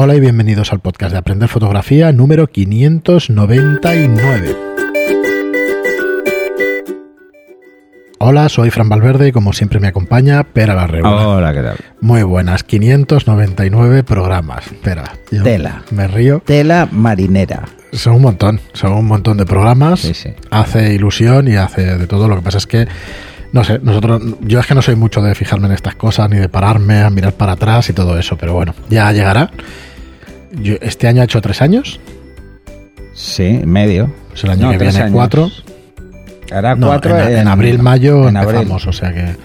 Hola y bienvenidos al podcast de Aprender Fotografía número 599. Hola, soy Fran Valverde y como siempre me acompaña Pera la Reuna. Hola, ¿qué tal? Muy buenas, 599 programas. Espera, yo Tela. me río. Tela marinera. Son un montón, son un montón de programas. Sí, sí. Hace ilusión y hace de todo. Lo que pasa es que, no sé, nosotros, yo es que no soy mucho de fijarme en estas cosas, ni de pararme a mirar para atrás y todo eso, pero bueno, ya llegará. Yo, este año ha hecho tres años, Sí, medio. pues el año No, que viene años. cuatro. Hará No, cuatro en, en abril, mayo en abril. empezamos, o sea que.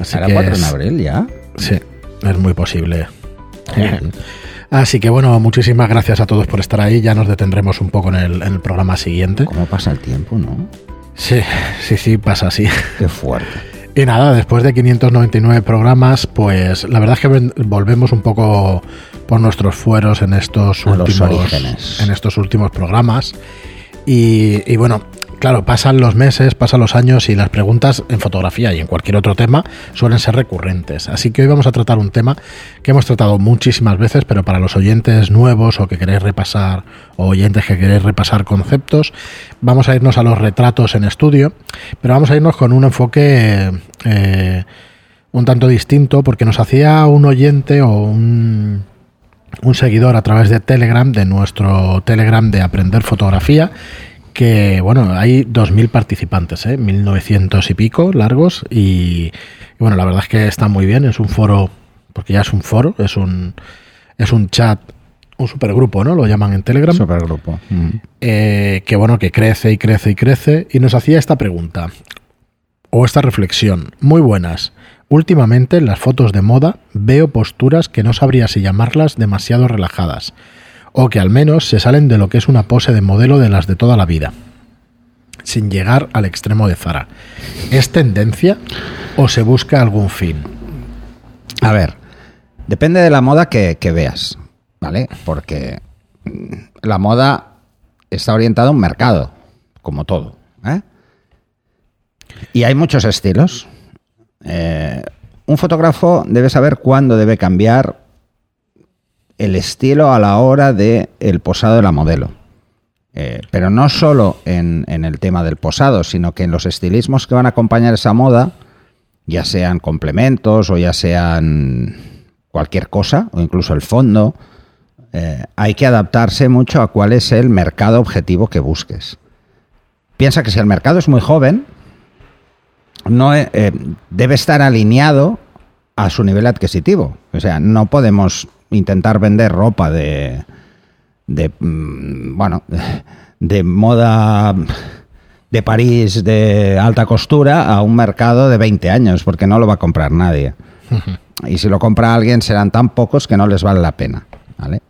Así Hará que cuatro es- en abril ya. Sí, es muy posible. Así que bueno, muchísimas gracias a todos por estar ahí. Ya nos detendremos un poco en el, en el programa siguiente. ¿Cómo pasa el tiempo, no? Sí, sí, sí, pasa así. Qué fuerte. Y nada, después de 599 programas, pues la verdad es que volvemos un poco por nuestros fueros en estos A últimos en estos últimos programas. Y, y bueno, claro, pasan los meses, pasan los años y las preguntas en fotografía y en cualquier otro tema suelen ser recurrentes. Así que hoy vamos a tratar un tema que hemos tratado muchísimas veces, pero para los oyentes nuevos o que queréis repasar, o oyentes que queréis repasar conceptos, vamos a irnos a los retratos en estudio, pero vamos a irnos con un enfoque eh, un tanto distinto, porque nos hacía un oyente o un, un seguidor a través de Telegram, de nuestro Telegram de Aprender Fotografía, que bueno, hay 2.000 participantes, ¿eh? 1.900 y pico largos, y, y bueno, la verdad es que está muy bien, es un foro, porque ya es un foro, es un, es un chat, un supergrupo, ¿no? Lo llaman en Telegram. Supergrupo. Mm. Eh, que bueno, que crece y crece y crece, y nos hacía esta pregunta, o esta reflexión, muy buenas. Últimamente en las fotos de moda veo posturas que no sabría si llamarlas demasiado relajadas, o que al menos se salen de lo que es una pose de modelo de las de toda la vida, sin llegar al extremo de Zara. ¿Es tendencia o se busca algún fin? A ver, depende de la moda que, que veas, ¿vale? Porque mm, la moda está orientada a un mercado, como todo. ¿eh? Y hay muchos estilos. Eh, un fotógrafo debe saber cuándo debe cambiar el estilo a la hora de el posado de la modelo. Eh, pero no solo en, en el tema del posado, sino que en los estilismos que van a acompañar esa moda, ya sean complementos o ya sean cualquier cosa, o incluso el fondo, eh, hay que adaptarse mucho a cuál es el mercado objetivo que busques. Piensa que si el mercado es muy joven, no eh, debe estar alineado a su nivel adquisitivo. O sea, no podemos intentar vender ropa de, de mm, bueno, de moda de París de alta costura a un mercado de 20 años, porque no lo va a comprar nadie. Y si lo compra alguien serán tan pocos que no les vale la pena. ¿vale?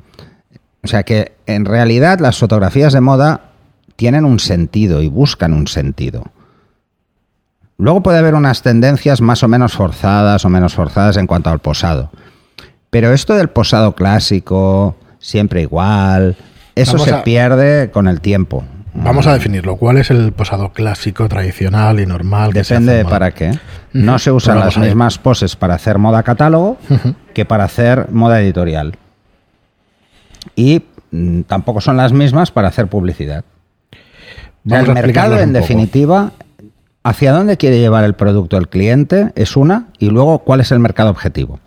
O sea que en realidad las fotografías de moda tienen un sentido y buscan un sentido. Luego puede haber unas tendencias más o menos forzadas o menos forzadas en cuanto al posado. Pero esto del posado clásico, siempre igual, eso Vamos se a- pierde con el tiempo. Vamos a definirlo. ¿Cuál es el posado clásico, tradicional y normal? Depende de para qué. No se usan las mismas poses para hacer moda catálogo que para hacer moda editorial. Y mm, tampoco son las mismas para hacer publicidad. Vamos el mercado, en poco. definitiva, hacia dónde quiere llevar el producto el cliente es una, y luego cuál es el mercado objetivo.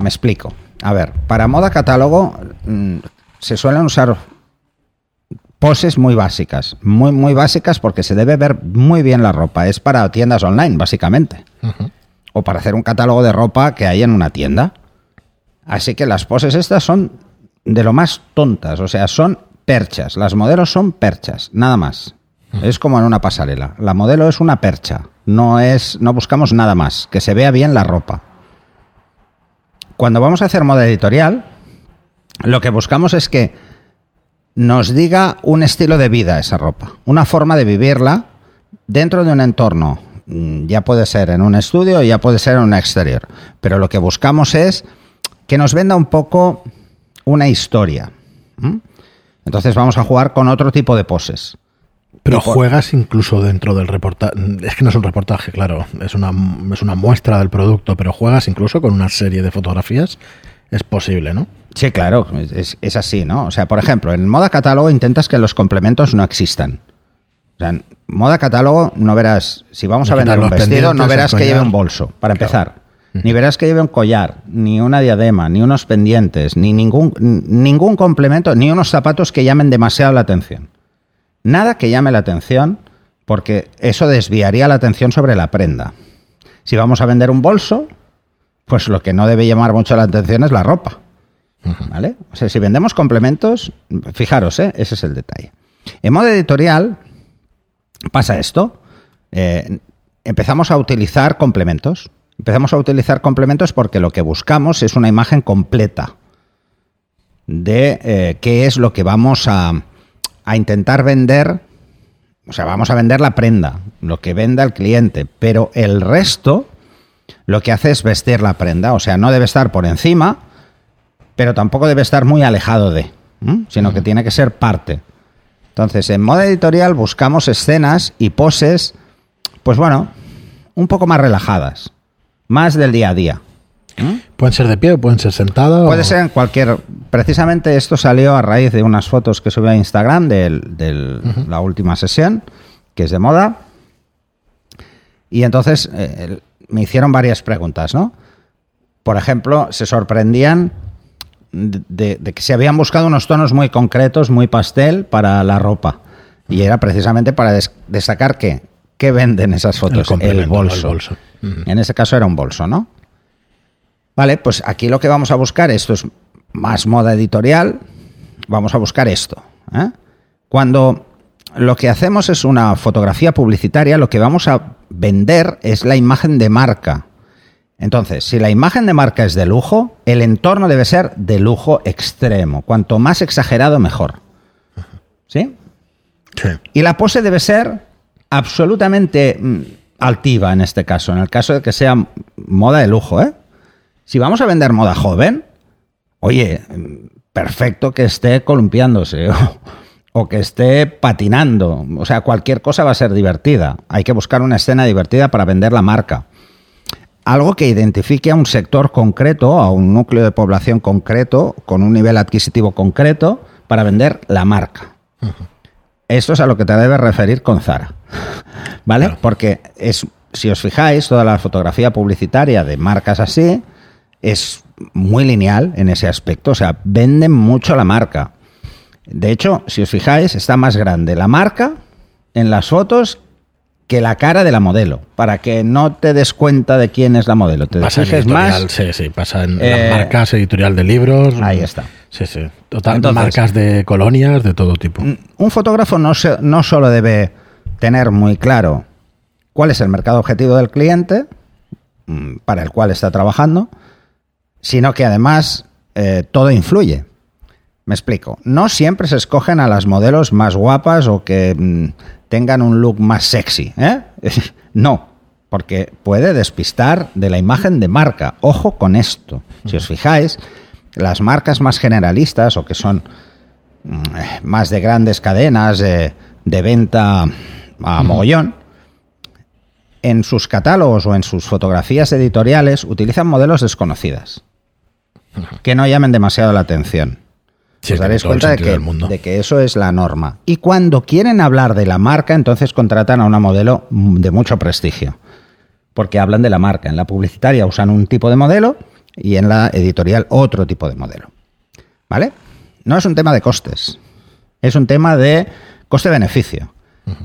Me explico. A ver, para moda catálogo mm, se suelen usar poses muy básicas, muy muy básicas porque se debe ver muy bien la ropa. Es para tiendas online, básicamente. O para hacer un catálogo de ropa que hay en una tienda. Así que las poses estas son de lo más tontas, o sea, son perchas. Las modelos son perchas, nada más. Es como en una pasarela. La modelo es una percha, no es no buscamos nada más, que se vea bien la ropa. Cuando vamos a hacer moda editorial, lo que buscamos es que nos diga un estilo de vida esa ropa, una forma de vivirla dentro de un entorno. Mm, Ya puede ser en un estudio, ya puede ser en un exterior. Pero lo que buscamos es que nos venda un poco una historia. Entonces vamos a jugar con otro tipo de poses. Pero por- juegas incluso dentro del reportaje. Es que no es un reportaje, claro. Es una, es una muestra del producto, pero juegas incluso con una serie de fotografías. Es posible, ¿no? Sí, claro, es, es así, ¿no? O sea, por ejemplo, en moda catálogo intentas que los complementos no existan. O sea, en moda catálogo no verás, si vamos a vender un vestido, no verás que lleve un bolso, para Claro. empezar. Ni verás que lleve un collar, ni una diadema, ni unos pendientes, ni ningún, ningún complemento, ni unos zapatos que llamen demasiado la atención. Nada que llame la atención, porque eso desviaría la atención sobre la prenda. Si vamos a vender un bolso, pues lo que no debe llamar mucho la atención es la ropa. ¿Vale? O sea, si vendemos complementos, fijaros, ¿eh? ese es el detalle. En modo editorial pasa esto. Eh, empezamos a utilizar complementos. Empezamos a utilizar complementos porque lo que buscamos es una imagen completa de eh, qué es lo que vamos a, a intentar vender. O sea, vamos a vender la prenda, lo que venda el cliente, pero el resto lo que hace es vestir la prenda. O sea, no debe estar por encima, pero tampoco debe estar muy alejado de, sino que tiene que ser parte. Entonces, en modo editorial buscamos escenas y poses, pues bueno, un poco más relajadas, más del día a día. Pueden ser de pie, pueden ser sentadas. Puede o- ser en cualquier. Precisamente esto salió a raíz de unas fotos que subí a Instagram de la última sesión, que es de moda. Y entonces eh, me hicieron varias preguntas, ¿no? Por ejemplo, se sorprendían de, que se habían buscado unos tonos muy concretos, muy pastel para la ropa. Y era precisamente para des- destacar que, ¿qué venden esas fotos? El, bolso. En ese caso era un bolso, ¿no? Vale, pues aquí lo que vamos a buscar, esto es más moda editorial, vamos a buscar esto. ¿eh? Cuando lo que hacemos es una fotografía publicitaria, lo que vamos a vender es la imagen de marca. Entonces, si la imagen de marca es de lujo, el entorno debe ser de lujo extremo. Cuanto más exagerado, mejor. ¿Sí? Sí. Y la pose debe ser absolutamente mm, altiva en este caso, en el caso de que sea moda de lujo, ¿eh? Si vamos a vender moda joven, oye, perfecto que esté columpiándose o, o que esté patinando, o sea, cualquier cosa va a ser divertida. Hay que buscar una escena divertida para vender la marca. Algo que identifique a un sector concreto, a un núcleo de población concreto, con un nivel adquisitivo concreto, para vender la marca. Esto es a lo que te debes referir con Zara. ¿Vale? Claro. Porque es, si os fijáis, toda la fotografía publicitaria de marcas así es muy lineal en ese aspecto. O sea, venden mucho la marca. De hecho, si os fijáis, está más grande la marca en las fotos que la cara de la modelo, para que no te des cuenta de quién es la modelo. Te Pasa en fijes más. sí, sí, pasa en Eh, las marcas, editorial de libros. Ahí está. Sí, sí. Total, Entonces- marcas de colonias, de todo tipo. Un fotógrafo no, se- no solo debe tener muy claro cuál es el mercado objetivo del cliente mm, para el cual está trabajando, sino que además eh, todo influye. Me explico. No siempre se escogen a las modelos más guapas o que mm, tengan un look más sexy. ¿eh? no, porque puede despistar de la imagen de marca. Ojo con esto. Si os fijáis, las marcas más generalistas o que son mm, más de grandes cadenas de, de venta a mogollón, en sus catálogos o en sus fotografías editoriales utilizan modelos desconocidas que no llamen demasiado la atención. Sí, Os daréis cuenta de que, de eso es la norma. Y cuando quieren hablar de la marca, entonces contratan a una modelo de mucho prestigio. Porque hablan de la marca. En la publicitaria usan un tipo de modelo y en la editorial otro tipo de modelo. ¿Vale? No es un tema de costes. Es un tema de coste-beneficio.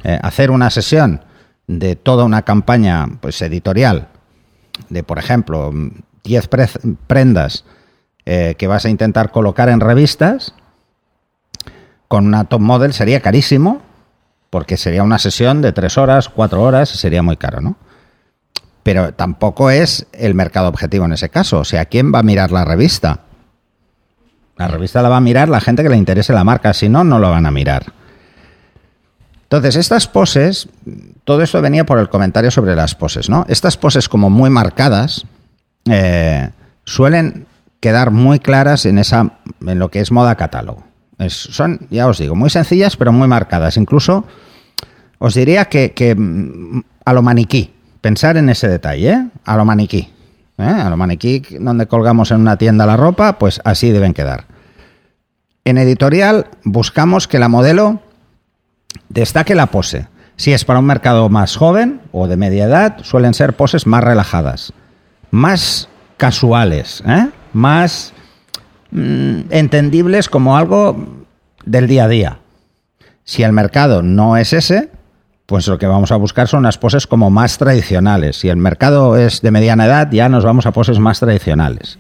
Eh, hacer una sesión de toda una campaña pues, editorial de, por ejemplo, mm, 10 pre- prendas eh, que vas a intentar colocar en revistas, con una top model sería carísimo, porque sería una sesión de 3 horas, 4 horas, y sería muy caro, ¿no? Pero tampoco es el mercado objetivo en ese caso. O sea, ¿quién va a mirar la revista? La revista la va a mirar la gente que le interese la marca, si no, no lo van a mirar. Entonces, estas poses, todo esto venía por el comentario sobre las poses, ¿no? Estas poses como muy marcadas eh, suelen quedar muy claras en, esa, en lo que es moda catálogo. Es- son, ya os digo, muy sencillas pero muy marcadas. Incluso os diría que, mm, a lo maniquí, pensar en ese detalle, ¿eh? a lo maniquí. ¿eh? A lo maniquí donde colgamos en una tienda la ropa, pues así deben quedar. En editorial buscamos que la modelo destaque la pose. Si es para un mercado más joven o de media edad, suelen ser poses más relajadas, más casuales, ¿eh? Más mm, entendibles como algo del día a día. Si el mercado no es ese, pues lo que vamos a buscar son unas poses como más tradicionales. Si el mercado es de mediana edad, ya nos vamos a poses más tradicionales.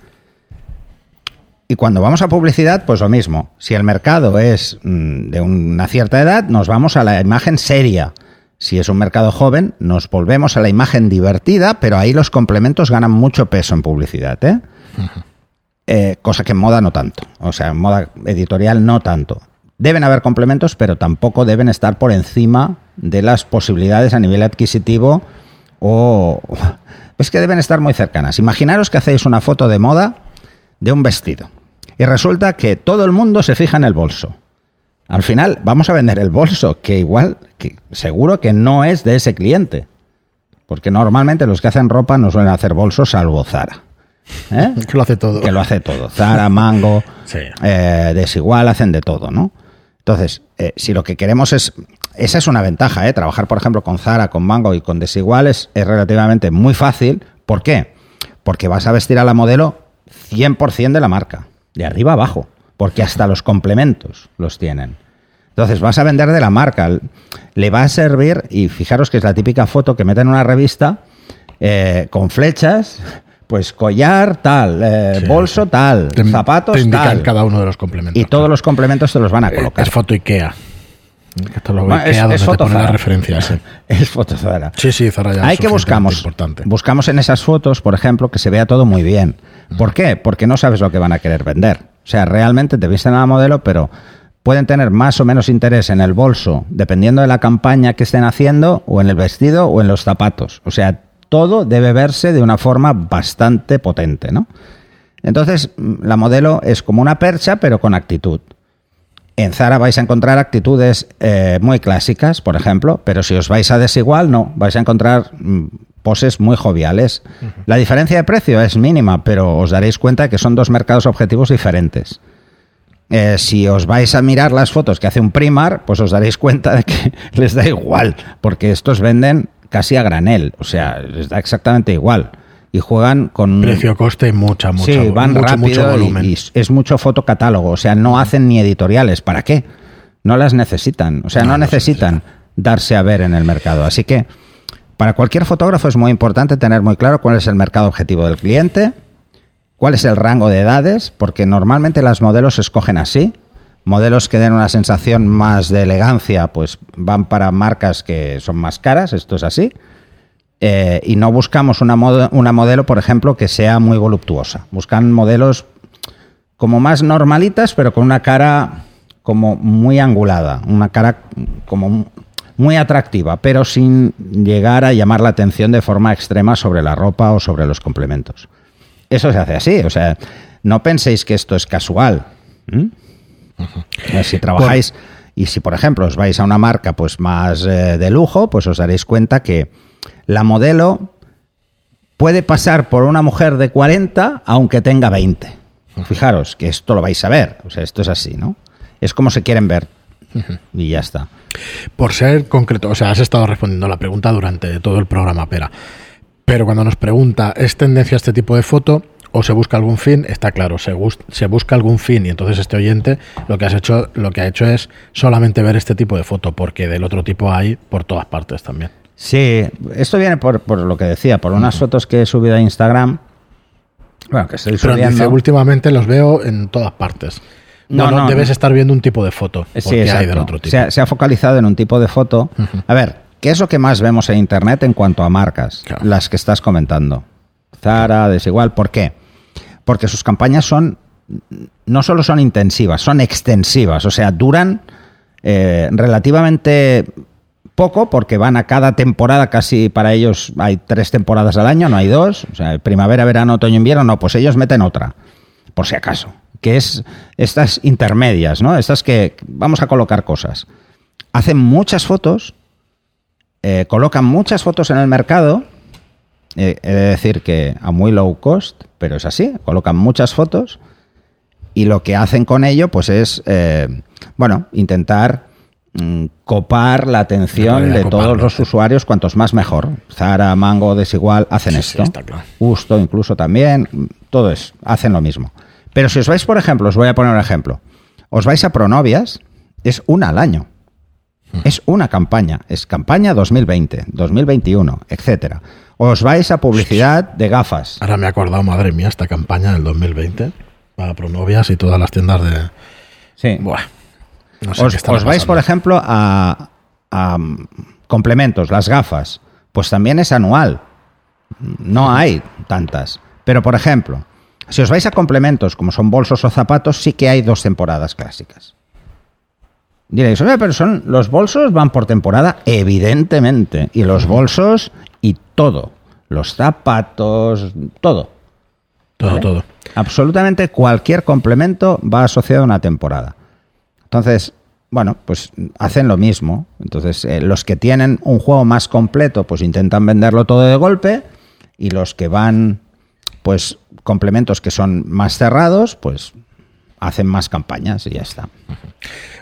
Y cuando vamos a publicidad, pues lo mismo. Si el mercado es mm, de una cierta edad, nos vamos a la imagen seria. Si es un mercado joven, nos volvemos a la imagen divertida, pero ahí los complementos ganan mucho peso en publicidad. ¿eh? Eh, cosa que en moda no tanto. O sea, en moda editorial no tanto. Deben haber complementos, pero tampoco deben estar por encima de las posibilidades a nivel adquisitivo o... Es que deben estar muy cercanas. Imaginaros que hacéis una foto de moda de un vestido y resulta que todo el mundo se fija en el bolso. Al final vamos a vender el bolso, que igual, seguro que no es de ese cliente. Porque normalmente los que hacen ropa no suelen hacer bolsos salvo Zara. ¿Eh? Que lo hace todo. Que lo hace todo. Zara, Mango, eh, Desigual, hacen de todo, ¿no? Entonces, eh, si lo que queremos es... Esa es una ventaja, ¿eh? Trabajar, por ejemplo, con Zara, con Mango y con Desigual es, relativamente muy fácil. ¿Por qué? Porque vas a vestir a la modelo 100% de la marca, de arriba a abajo, porque hasta los complementos los tienen. Entonces vas a vender de la marca, le va a servir, y fijaros que es la típica foto que meten en una revista con flechas pues collar tal, eh, bolso tal, zapatos te tal. cada uno de los complementos. Y todos los complementos te los van a eh, colocar. Es foto Ikea. Esto lo es, es foto Zara. referencias. es foto Zara. Sí, sí, Zara ya Hay que buscamos. Importante. Buscamos en esas fotos, por ejemplo, que se vea todo muy bien. ¿Por qué? Porque no sabes lo que van a querer vender. O sea, realmente te visten a la modelo, pero pueden tener más o menos interés en el bolso, dependiendo de la campaña que estén haciendo, o en el vestido, o en los zapatos. O sea, todo debe verse de una forma bastante potente, ¿no? Entonces, mm, la modelo es como una percha, pero con actitud. En Zara vais a encontrar actitudes eh, muy clásicas, por ejemplo, pero si os vais a desigual, no, vais a encontrar mm, poses muy joviales. La diferencia de precio es mínima, pero os daréis cuenta que son dos mercados objetivos diferentes. Eh, si os vais a mirar las fotos que hace un Primar, pues os daréis cuenta de que les da igual, porque estos venden casi a granel, o sea, les da exactamente igual. Y juegan con... Precio, coste, mucha, mucha. Sí, van rápido volumen. Y, es mucho fotocatálogo, o sea, no hacen ni editoriales. ¿Para qué? No las necesitan, o sea, no, necesitan darse a ver en el mercado. Así que para cualquier fotógrafo es muy importante tener muy claro cuál es el mercado objetivo del cliente, cuál es el rango de edades, porque normalmente las modelos se escogen así Modelos que den una sensación más de elegancia, pues van para marcas que son más caras, esto es así. Eh, y no buscamos una, una modelo, por ejemplo, que sea muy voluptuosa. Buscan modelos como más normalitas, pero con una cara como muy angulada, una cara como muy atractiva, pero sin llegar a llamar la atención de forma extrema sobre la ropa o sobre los complementos. Eso se hace así, o sea, no penséis que esto es casual. Si trabajáis y si, por ejemplo, os vais a una marca pues más eh, de lujo, pues os daréis cuenta que la modelo puede pasar por una mujer de 40 aunque tenga 20. Fijaros que esto lo vais a ver, o sea, esto es así, ¿no? Es como se quieren ver y ya está. Por ser concreto, o sea, has estado respondiendo la pregunta durante todo el programa, Pera. Pero cuando nos pregunta, ¿es tendencia este tipo de foto? O se busca algún fin, está claro, se, se, busca algún fin y entonces este oyente lo que has hecho, lo que ha hecho es solamente ver este tipo de foto, porque del otro tipo hay por todas partes también. Sí, esto viene por, lo que decía, por unas fotos que he subido a Instagram. Bueno, que estoy subiendo. últimamente los veo en todas partes. No, no, debes estar viendo un tipo de foto. Sí, hay del otro tipo. Se ha, focalizado en un tipo de foto. A ver, ¿qué es lo que más vemos en Internet en cuanto a marcas? Las que estás comentando. Zara, Desigual, ¿por qué? Porque sus campañas son no solo son intensivas, son extensivas, o sea, duran eh, relativamente poco porque van a cada temporada, casi para ellos hay tres temporadas al año, no hay dos, o sea, primavera, verano, otoño, invierno, no, pues ellos meten otra, por si acaso, que es estas intermedias, ¿no? Estas que vamos a colocar cosas. Hacen muchas fotos, eh, colocan muchas fotos en el mercado eh, he de decir que a muy low cost, pero es así, colocan muchas fotos y lo que hacen con ello pues es, eh, bueno, intentar mm, copar la atención de todos los sí. usuarios, cuantos más mejor. Zara, Mango, Desigual hacen Sí, sí, esto. está claro. Justo incluso también, mm, todo es, hacen lo mismo. Pero si os vais, por ejemplo, os voy a poner un ejemplo, os vais a Pronovias, es una al año. Es una campaña, es campaña 2020, 2021, etcétera. Os vais a publicidad de gafas. Ahora me he acordado, madre mía, esta campaña del 2020 para Pronovias y todas las tiendas de. Sí. Buah. No sé os, qué os vais, por ejemplo, a, a, mm, complementos, las gafas. Pues también es anual. No hay tantas. Pero, por ejemplo, si os vais a complementos como son bolsos o zapatos, sí que hay dos temporadas clásicas. Diréis, oye, pero son los bolsos van por temporada, evidentemente. Y los bolsos y todo. Los zapatos, todo. Todo, ¿vale? todo. Absolutamente cualquier complemento va asociado a una temporada. Entonces, bueno, pues hacen lo mismo. Entonces, eh, los que tienen un juego más completo, pues intentan venderlo todo de golpe. Y los que van, pues, complementos que son más cerrados, pues hacen más campañas y ya está.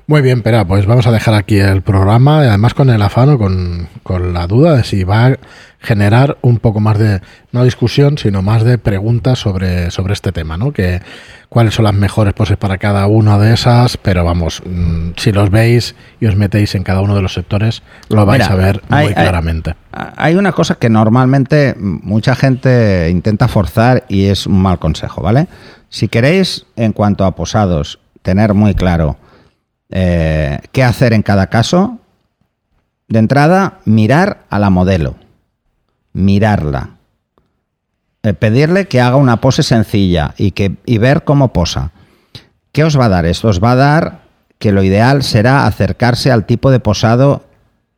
Muy bien, Pera, pues vamos a dejar aquí el programa además con el afano, con, con la duda de si va generar un poco más de, no discusión, sino más de preguntas sobre, sobre este tema, ¿no? Que cuáles son las mejores poses para cada una de esas, pero vamos, mm, si los veis y os metéis en cada uno de los sectores, lo vais Mira, a ver muy hay- claramente. Hay una cosa que normalmente mucha gente intenta forzar y es un mal consejo, ¿vale? Si queréis, en cuanto a posados, tener muy claro eh, qué hacer en cada caso, de entrada, mirar a la modelo. Mirarla. Eh, pedirle que haga una pose sencilla y, que, y ver cómo posa. ¿Qué os va a dar? Esto os va a dar que lo ideal será acercarse al tipo de posado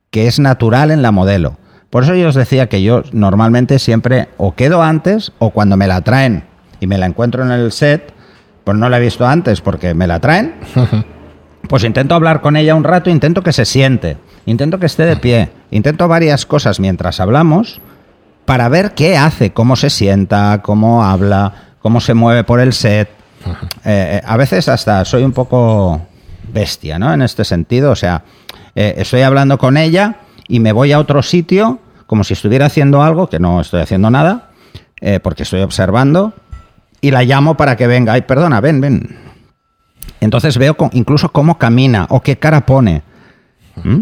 que es natural en la modelo. Por eso yo os decía que yo normalmente siempre o quedo antes o cuando me la traen y me la encuentro en el set, pues no la he visto antes porque me la traen, pues intento hablar con ella un rato, intento que se siente, intento que esté de pie, intento varias cosas mientras hablamos para ver qué hace, cómo se sienta, cómo habla, cómo se mueve por el set. Eh, eh, a veces hasta soy un poco bestia, ¿no? En este sentido, o sea, eh, estoy hablando con ella y me voy a otro sitio como si estuviera haciendo algo, que no estoy haciendo nada, eh, porque estoy observando, y la llamo para que venga. Ay, perdona, ven, ven. Entonces veo incluso cómo camina o qué cara pone. ¿Mm?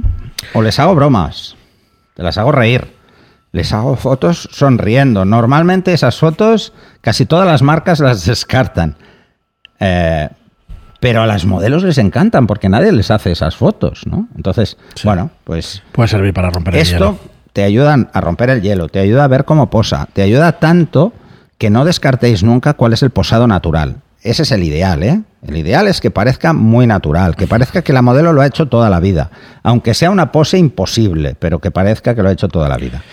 O les hago bromas, te las hago reír. Les hago fotos sonriendo. Normalmente esas fotos casi todas las marcas las descartan. Eh, pero a las modelos les encantan porque nadie les hace esas fotos, ¿no? Entonces, bueno, pues Puede servir para romper el esto hielo. te ayuda a romper el hielo, te ayuda a ver cómo posa, te ayuda tanto que no descartéis nunca cuál es el posado natural. Ese es el ideal, ¿eh? El ideal es que parezca muy natural, que parezca que la modelo lo ha hecho toda la vida, aunque sea una pose imposible, pero que parezca que lo ha hecho toda la vida.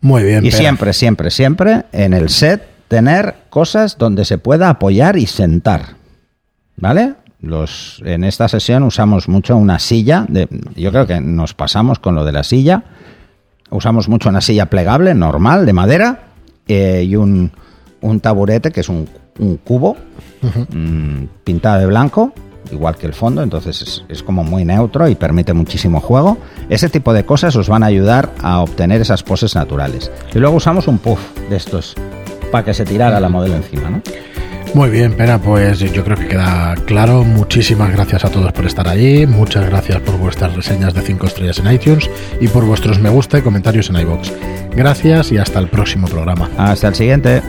Muy bien, Y Pera. siempre, siempre, siempre en el set tener cosas donde se pueda apoyar y sentar. ¿Vale? Los, en esta sesión usamos mucho una silla. De, yo creo que nos pasamos con lo de la silla. Usamos mucho una silla plegable, normal, de madera, eh, y un, un taburete que es un, un cubo mm, pintado de blanco, igual que el fondo, entonces es, es como muy neutro y permite muchísimo juego. Ese tipo de cosas os van a ayudar a obtener esas poses naturales. Y luego usamos un puff de estos para que se tirara la modelo encima, ¿no? Muy bien, Pera, pues yo creo que queda claro. Muchísimas gracias a todos por estar allí. Muchas gracias por vuestras reseñas de 5 estrellas en iTunes y por vuestros me gusta y comentarios en iBox. Gracias y hasta el próximo programa. Hasta el siguiente.